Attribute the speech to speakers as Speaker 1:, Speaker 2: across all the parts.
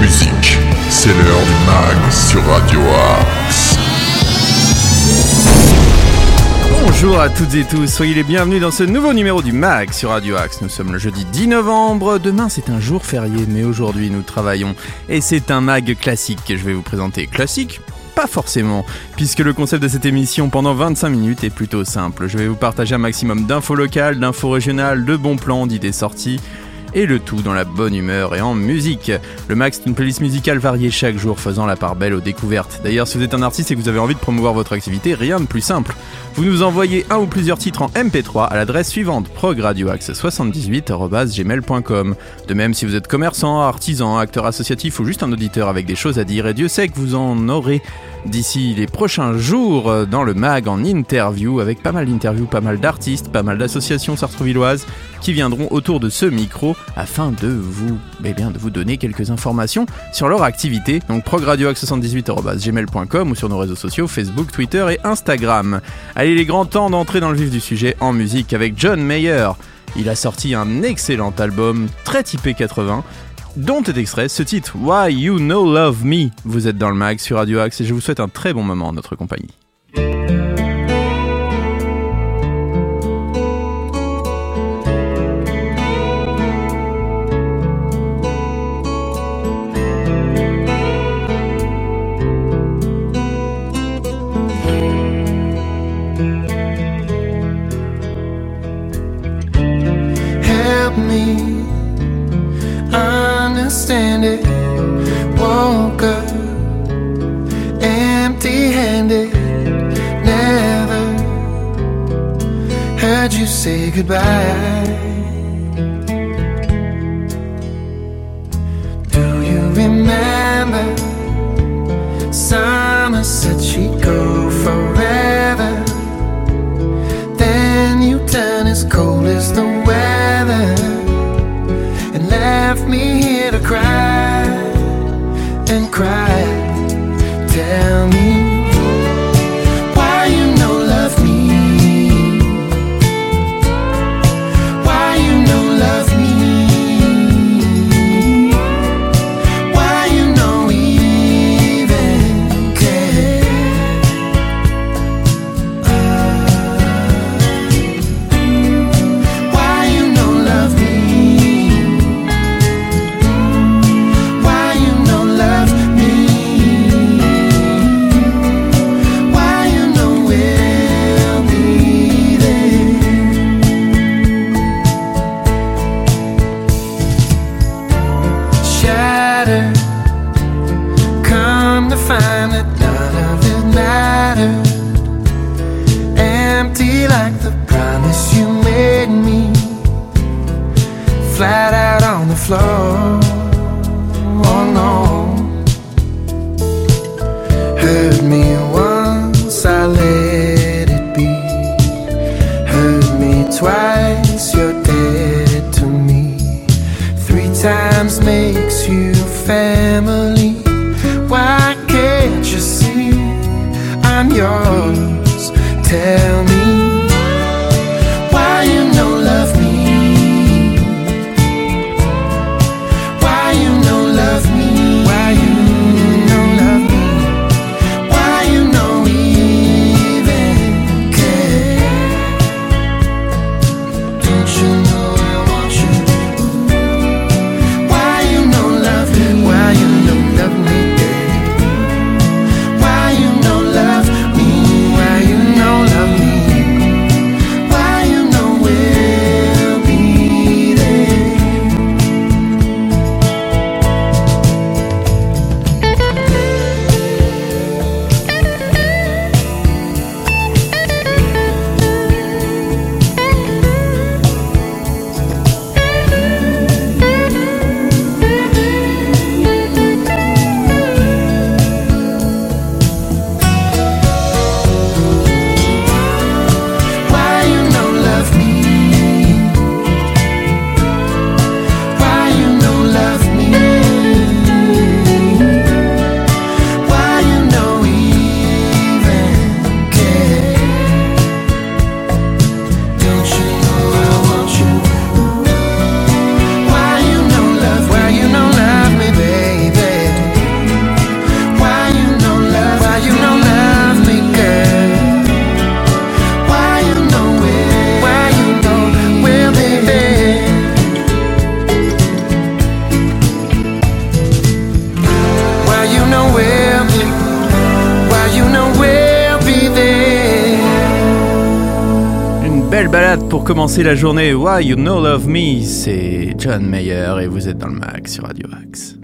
Speaker 1: musique. C'est l'heure du mag sur Radio Axe.
Speaker 2: Bonjour à toutes et tous, soyez les bienvenus dans ce nouveau numéro du MAG sur Radio Axe. Nous sommes le jeudi 10 novembre, demain c'est un jour férié, mais aujourd'hui nous travaillons. Et c'est un MAG classique que je vais vous présenter. Classique pas forcément, puisque le concept de cette émission pendant 25 minutes est plutôt simple. Je vais vous partager un maximum d'infos locales, d'infos régionales, de bons plans, d'idées sorties, et le tout dans la bonne humeur et en musique. Le Max est une playlist musicale variée chaque jour faisant la part belle aux découvertes. D'ailleurs, si vous êtes un artiste et que vous avez envie de promouvoir votre activité, rien de plus simple. Vous nous envoyez un ou plusieurs titres en MP3 à l'adresse suivante progradioaxe78@gmail.com. De même, si vous êtes commerçant, artisan, acteur associatif ou juste un auditeur avec des choses à dire, et Dieu sait que vous en aurez d'ici les prochains jours dans le mag en interview avec pas mal d'interviews, pas mal d'artistes, pas mal d'associations sartrouvilloises qui viendront autour de ce micro afin de vous, eh bien, de vous donner quelques informations sur leur activité. Donc progradioaxe78@gmail.com ou sur nos réseaux sociaux Facebook, Twitter et Instagram. Allez, il est grand temps d'entrer dans le vif du sujet en musique avec John Mayer. Il a sorti un excellent album très typé 80 dont est extrait ce titre Why You Know Love Me. Vous êtes dans le mag sur Radio Axe et je vous souhaite un très bon moment en notre compagnie.
Speaker 3: Find that
Speaker 2: pour commencer la journée. Why You Know Love Me, c'est John Mayer et vous êtes dans le mag sur Radio Axe.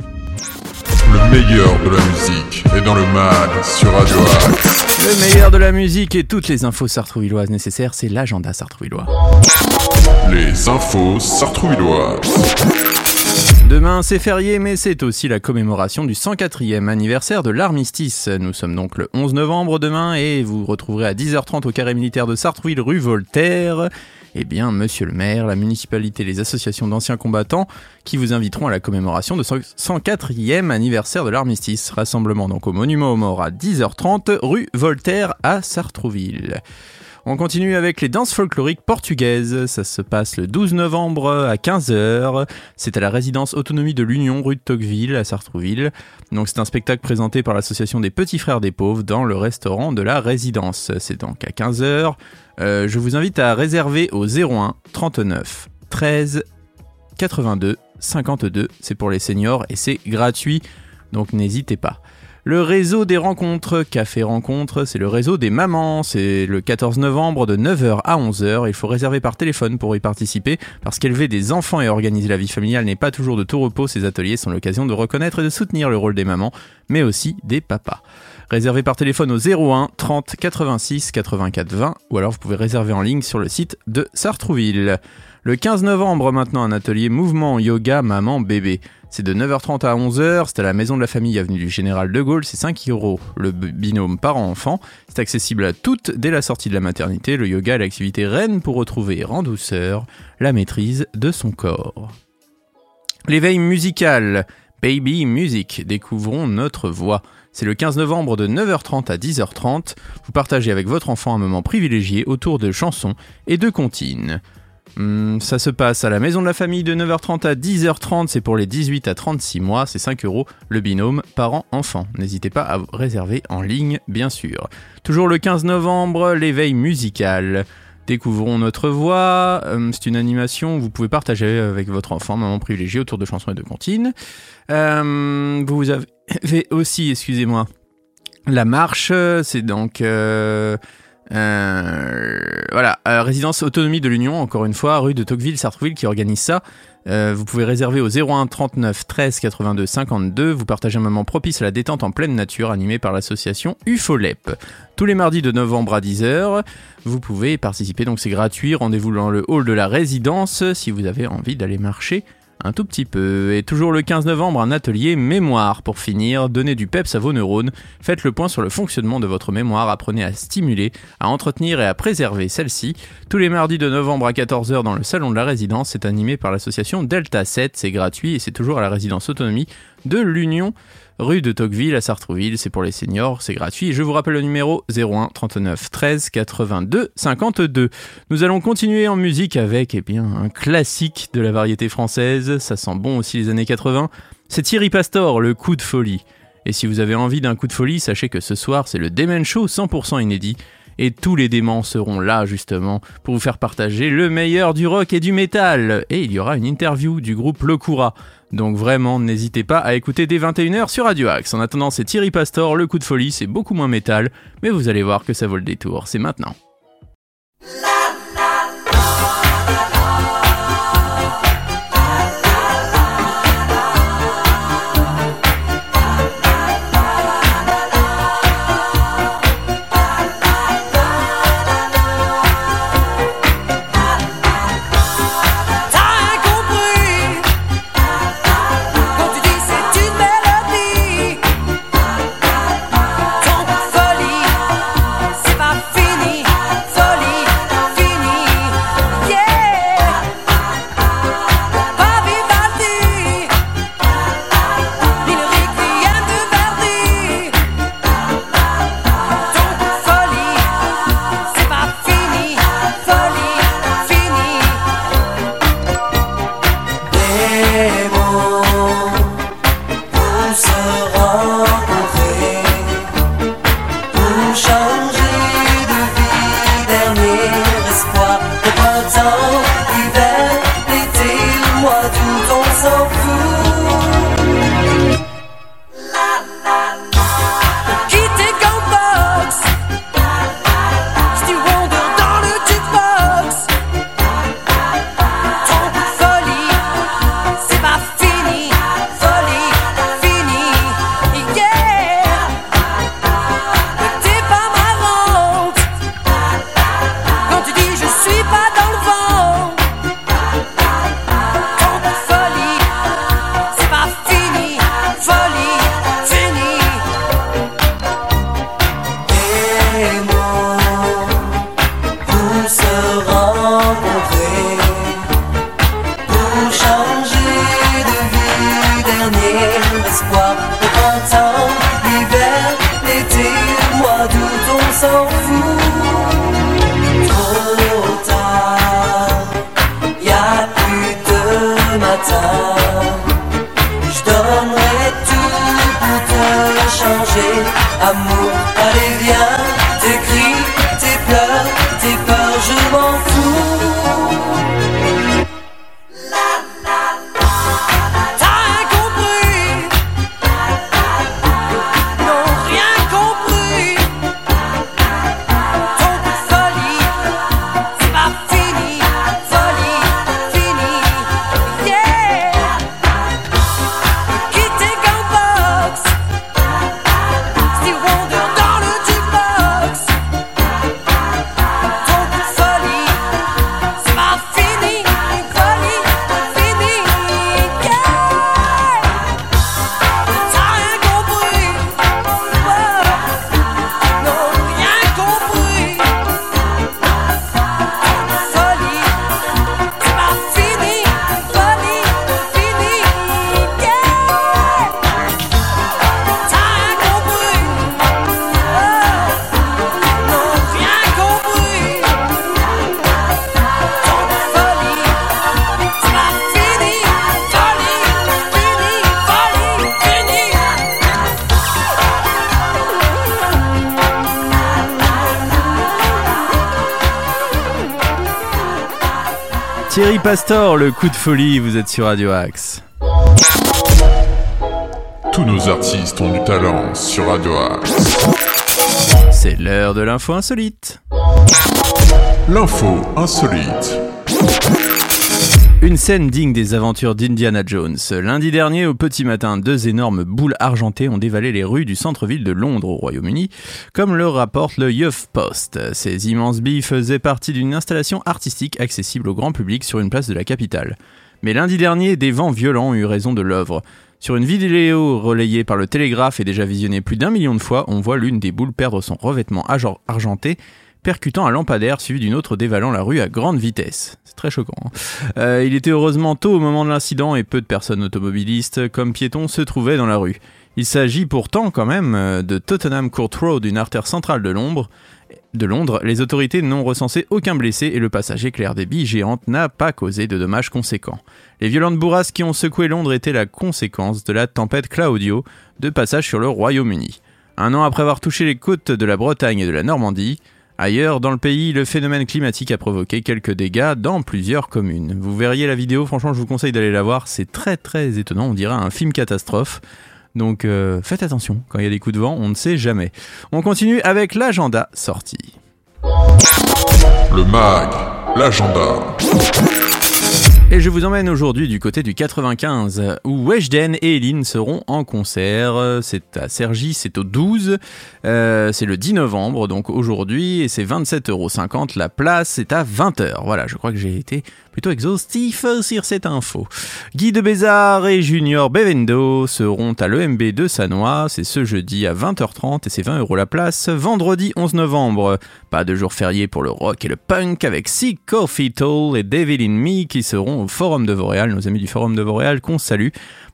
Speaker 1: Le meilleur de la musique est dans le mag sur Radio Axe.
Speaker 2: Le meilleur de la musique et toutes les infos sartrouvilloises nécessaires, c'est l'agenda sartrouvillois.
Speaker 1: Les infos sartrouvilloises.
Speaker 2: Demain, c'est férié, mais c'est aussi la commémoration du 104e anniversaire de l'armistice. Nous sommes donc le 11 novembre demain et vous retrouverez à 10h30 au carré militaire de Sartrouville, rue Voltaire. Eh bien, monsieur le maire, la municipalité, les associations d'anciens combattants qui vous inviteront à la commémoration de 104e anniversaire de l'armistice. Rassemblement donc au monument aux morts à 10h30, rue Voltaire à Sartrouville. On continue avec les danses folkloriques portugaises. Ça se passe le 12 novembre à 15h. C'est à la résidence autonomie de l'Union, rue de Tocqueville, à Sartrouville. Donc c'est un spectacle présenté par l'association des Petits Frères des Pauvres dans le restaurant de la résidence. C'est donc à 15h. Euh, je vous invite à réserver au 01 39 13 82 52. C'est pour les seniors et c'est gratuit. Donc n'hésitez pas. Le réseau des rencontres, Café Rencontre, c'est le réseau des mamans. C'est le 14 novembre de 9h à 11h. Il faut réserver par téléphone pour y participer parce qu'élever des enfants et organiser la vie familiale n'est pas toujours de tout repos. Ces ateliers sont l'occasion de reconnaître et de soutenir le rôle des mamans, mais aussi des papas. Réservez par téléphone au 01 30 86 84 20 ou alors vous pouvez réserver en ligne sur le site de Sartrouville. Le 15 novembre maintenant un atelier mouvement yoga maman bébé. C'est de 9h30 à 11h, c'est à la maison de la famille avenue du Général de Gaulle, c'est 5 euros le binôme parent-enfant. C'est accessible à toutes dès la sortie de la maternité. Le yoga est l'activité reine pour retrouver en douceur la maîtrise de son corps. L'éveil musical, Baby Music, découvrons notre voix. C'est le 15 novembre de 9h30 à 10h30. Vous partagez avec votre enfant un moment privilégié autour de chansons et de comptines. Hmm, ça se passe à la maison de la famille de 9h30 à 10h30, c'est pour les 18 à 36 mois, c'est 5 euros le binôme parent-enfant. N'hésitez pas à réserver en ligne, bien sûr. Toujours le 15 novembre, l'éveil musical. Découvrons notre voix, euh, c'est une animation, vous pouvez partager avec votre enfant, maman privilégié, autour de chansons et de comptines. Euh, vous avez aussi, excusez-moi, la marche, c'est donc... Euh, euh, voilà, euh, résidence autonomie de l'Union, encore une fois, rue de Tocqueville, Sartrouville, qui organise ça. Euh, vous pouvez réserver au 01 39 13 82 52. Vous partagez un moment propice à la détente en pleine nature animé par l'association UFOLEP. Tous les mardis de novembre à 10h, vous pouvez participer, donc c'est gratuit. Rendez-vous dans le hall de la résidence si vous avez envie d'aller marcher un tout petit peu. Et toujours le 15 novembre, un atelier mémoire pour finir. Donnez du peps à vos neurones. Faites le point sur le fonctionnement de votre mémoire. Apprenez à stimuler, à entretenir et à préserver celle-ci. Tous les mardis de novembre à 14h dans le salon de la résidence. C'est animé par l'association Delta 7. C'est gratuit et c'est toujours à la résidence autonomie de l'Union rue de Tocqueville à Sartrouville. C'est pour les seniors, c'est gratuit. Je vous rappelle le numéro 01 39 13 82 52. Nous allons continuer en musique avec eh bien, un classique de la variété française. Ça sent bon aussi les années 80. C'est Thierry Pastor, le coup de folie. Et si vous avez envie d'un coup de folie, sachez que ce soir, c'est le Demen Show 100% inédit et tous les démons seront là justement pour vous faire partager le meilleur du rock et du métal. Et il y aura une interview du groupe Locura. Donc vraiment, n'hésitez pas à écouter dès 21h sur Radio Axe. En attendant, c'est Thierry Pastor, le coup de folie, c'est beaucoup moins métal, mais vous allez voir que ça vaut le détour. C'est maintenant.
Speaker 4: Ciao.
Speaker 2: Thierry Pastor, le coup de folie, vous êtes sur Radio Axe.
Speaker 1: Tous nos artistes ont du talent sur Radio Axe.
Speaker 2: C'est l'heure de l'info insolite.
Speaker 1: L'info insolite.
Speaker 2: Une scène digne des aventures d'Indiana Jones. Lundi dernier, au petit matin, deux énormes boules argentées ont dévalé les rues du centre-ville de Londres au Royaume-Uni, comme le rapporte le Post. Ces immenses billes faisaient partie d'une installation artistique accessible au grand public sur une place de la capitale. Mais lundi dernier, des vents violents ont eu raison de l'œuvre. Sur une vidéo relayée par le Télégraphe et déjà visionnée plus d'un million de fois, on voit l'une des boules perdre son revêtement argent- argenté, percutant un lampadaire suivi d'une autre dévalant la rue à grande vitesse. C'est très choquant. hein. Euh, il était heureusement tôt au moment de l'incident et peu de personnes automobilistes comme piétons se trouvaient dans la rue. Il s'agit pourtant quand même euh, de Tottenham Court Road, une artère centrale de Londres. De Londres, les autorités n'ont recensé aucun blessé et le passage éclair des billes géantes n'a pas causé de dommages conséquents. Les violentes bourrasques qui ont secoué Londres étaient la conséquence de la tempête Claudio, de passage sur le Royaume-Uni. Un an après avoir touché les côtes de la Bretagne et de la Normandie, Ailleurs dans le pays, le phénomène climatique a provoqué quelques dégâts dans plusieurs communes. Vous verriez la vidéo, franchement je vous conseille d'aller la voir, c'est très très étonnant, on dirait un film catastrophe. Donc euh, faites attention, quand il y a des coups de vent, on ne sait jamais. On continue avec l'agenda sorti.
Speaker 1: Le mag, l'agenda.
Speaker 2: Et je vous emmène aujourd'hui du côté du 95, où Weshden et Eline seront en concert. C'est à Cergy, c'est au 12, euh, c'est le 10 novembre, donc aujourd'hui, et c'est 27,50€ la place, c'est à 20h. Voilà, je crois que j'ai été plutôt exhaustif sur cette info. Guy de Bézard et Junior Bevendo seront à l'EMB de Sanois, c'est ce jeudi à 20h30 et c'est 20 euros la place. Vendredi 11 novembre, pas de jour férié pour le rock et le punk avec Sick Coffee Toll et Devil in Me qui seront au Forum de Vauréal, nos amis du Forum de Vauréal qu'on salue,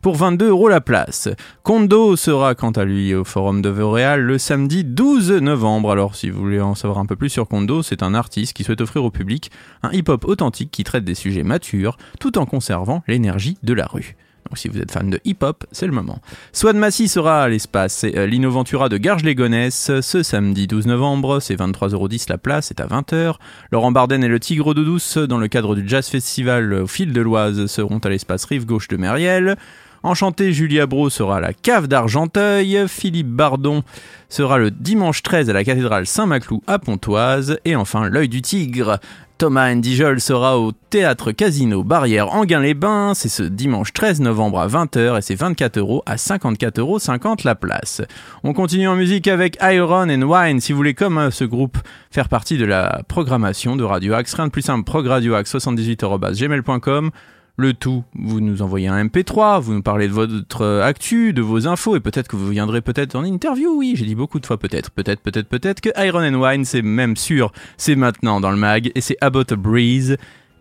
Speaker 2: pour 22 euros la place. Kondo sera quant à lui au Forum de Vauréal le samedi 12 novembre. Alors si vous voulez en savoir un peu plus sur Kondo, c'est un artiste qui souhaite offrir au public un hip-hop authentique qui traite des sujets matures tout en conservant l'énergie de la rue. Donc si vous êtes fan de hip-hop, c'est le moment. Swan Massy sera à l'espace. C'est euh, l'Innoventura de Garges-les-Gonesse ce samedi 12 novembre. C'est 23,10€ la place, c'est à 20h. Laurent Barden et le Tigre d'eau douce dans le cadre du Jazz Festival au fil de l'Oise seront à l'espace rive gauche de Mériel. Enchanté, Julia Bro sera à la cave d'Argenteuil. Philippe Bardon sera le dimanche 13 à la cathédrale Saint-Maclou à Pontoise. Et enfin, l'œil du tigre. Thomas Ndijol sera au théâtre Casino Barrière Anguin-les-Bains. C'est ce dimanche 13 novembre à 20h et c'est 24 euros à 54,50 euros la place. On continue en musique avec Iron and Wine. Si vous voulez, comme euh, ce groupe, faire partie de la programmation de Radio Axe, rien de plus simple, progradioaxe78.gmail.com. Le tout, vous nous envoyez un MP3, vous nous parlez de votre actu, de vos infos, et peut-être que vous viendrez peut-être en interview, oui, j'ai dit beaucoup de fois peut-être, peut-être, peut-être, peut-être que Iron and Wine, c'est même sûr, c'est maintenant dans le mag, et c'est About a Breeze,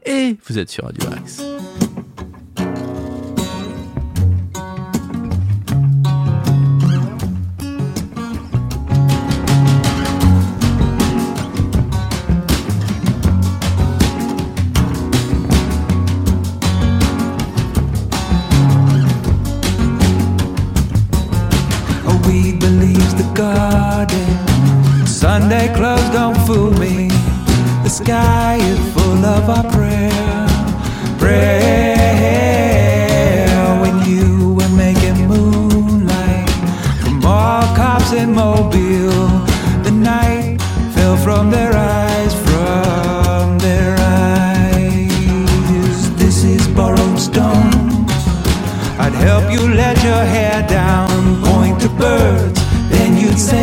Speaker 2: et vous êtes sur Radio.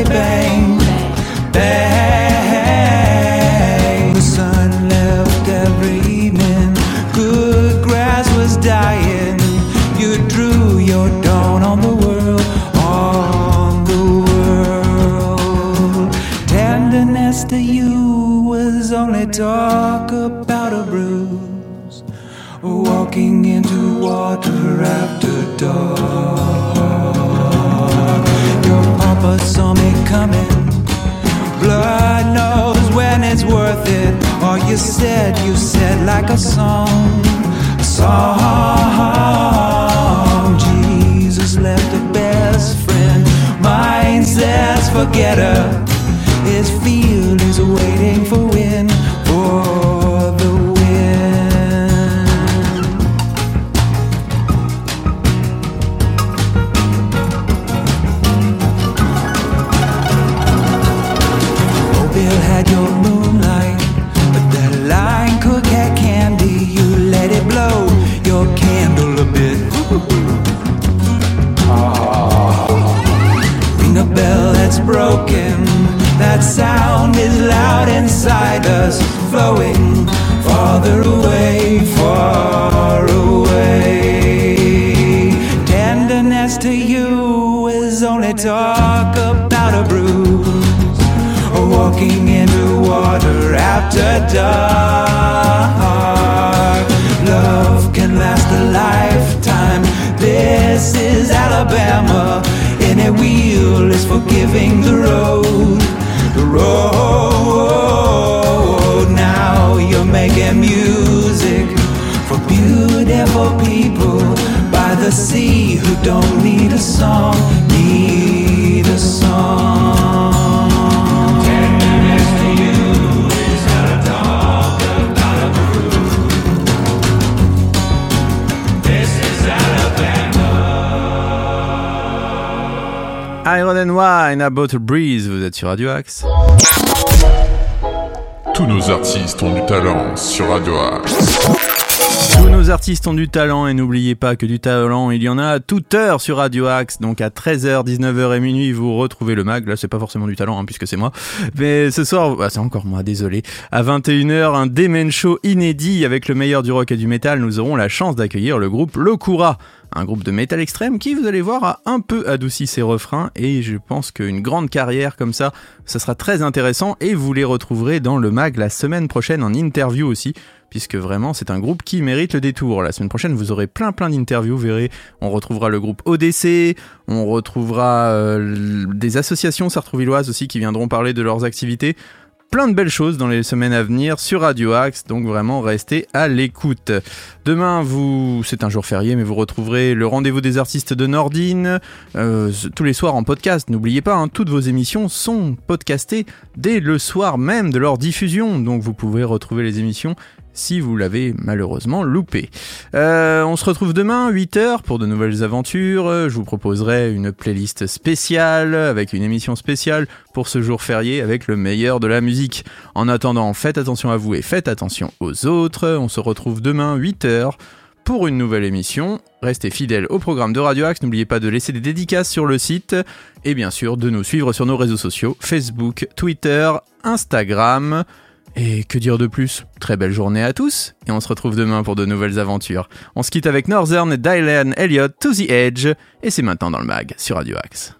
Speaker 5: Bang, bang. The sun left every evening, good grass was dying. You drew your dawn on the world, on the world. Tenderness to you was only talk about a bruise. Walking into water after dark. Said, you said like a song. A song. Jesus left a best friend. Mine says, forget her. His field is waiting for inside us, flowing farther away, far away. Tenderness to you is only talk the sea who don't need a song. Need a song.
Speaker 2: Iron and Wine, About a Breeze, vous êtes sur Radio Axe.
Speaker 1: Tous nos artistes ont du talent sur Radio Axe.
Speaker 2: Nos artistes ont du talent et n'oubliez pas que du talent, il y en a à toute heure sur Radio Axe. Donc à 13h, 19h et minuit, vous retrouvez le mag. Là, c'est pas forcément du talent hein, puisque c'est moi. Mais ce soir, bah, c'est encore moi, désolé. À 21h, un Demen Show inédit avec le meilleur du rock et du métal. Nous aurons la chance d'accueillir le groupe Lokura. Un groupe de métal extrême qui, vous allez voir, a un peu adouci ses refrains et je pense qu'une grande carrière comme ça, ça sera très intéressant et vous les retrouverez dans le mag la semaine prochaine en interview aussi puisque vraiment c'est un groupe qui mérite le détour. La semaine prochaine, vous aurez plein plein d'interviews, vous verrez, on retrouvera le groupe ODC, on retrouvera euh, des associations sartrouvilloises aussi qui viendront parler de leurs activités. Plein de belles choses dans les semaines à venir sur Radio Axe, donc vraiment restez à l'écoute. Demain, vous, c'est un jour férié, mais vous retrouverez le rendez-vous des artistes de Nordine euh, tous les soirs en podcast. N'oubliez pas, hein, toutes vos émissions sont podcastées dès le soir même de leur diffusion, donc vous pouvez retrouver les émissions si vous l'avez malheureusement loupé. Euh, on se retrouve demain 8h pour de nouvelles aventures. Je vous proposerai une playlist spéciale avec une émission spéciale pour ce jour férié avec le meilleur de la musique. En attendant, faites attention à vous et faites attention aux autres. On se retrouve demain 8h pour une nouvelle émission. Restez fidèles au programme de Radio Axe, n'oubliez pas de laisser des dédicaces sur le site et bien sûr de nous suivre sur nos réseaux sociaux Facebook, Twitter, Instagram. Et que dire de plus? Très belle journée à tous, et on se retrouve demain pour de nouvelles aventures. On se quitte avec Northern Dylan Elliott to the Edge, et c'est maintenant dans le mag sur Radio Axe.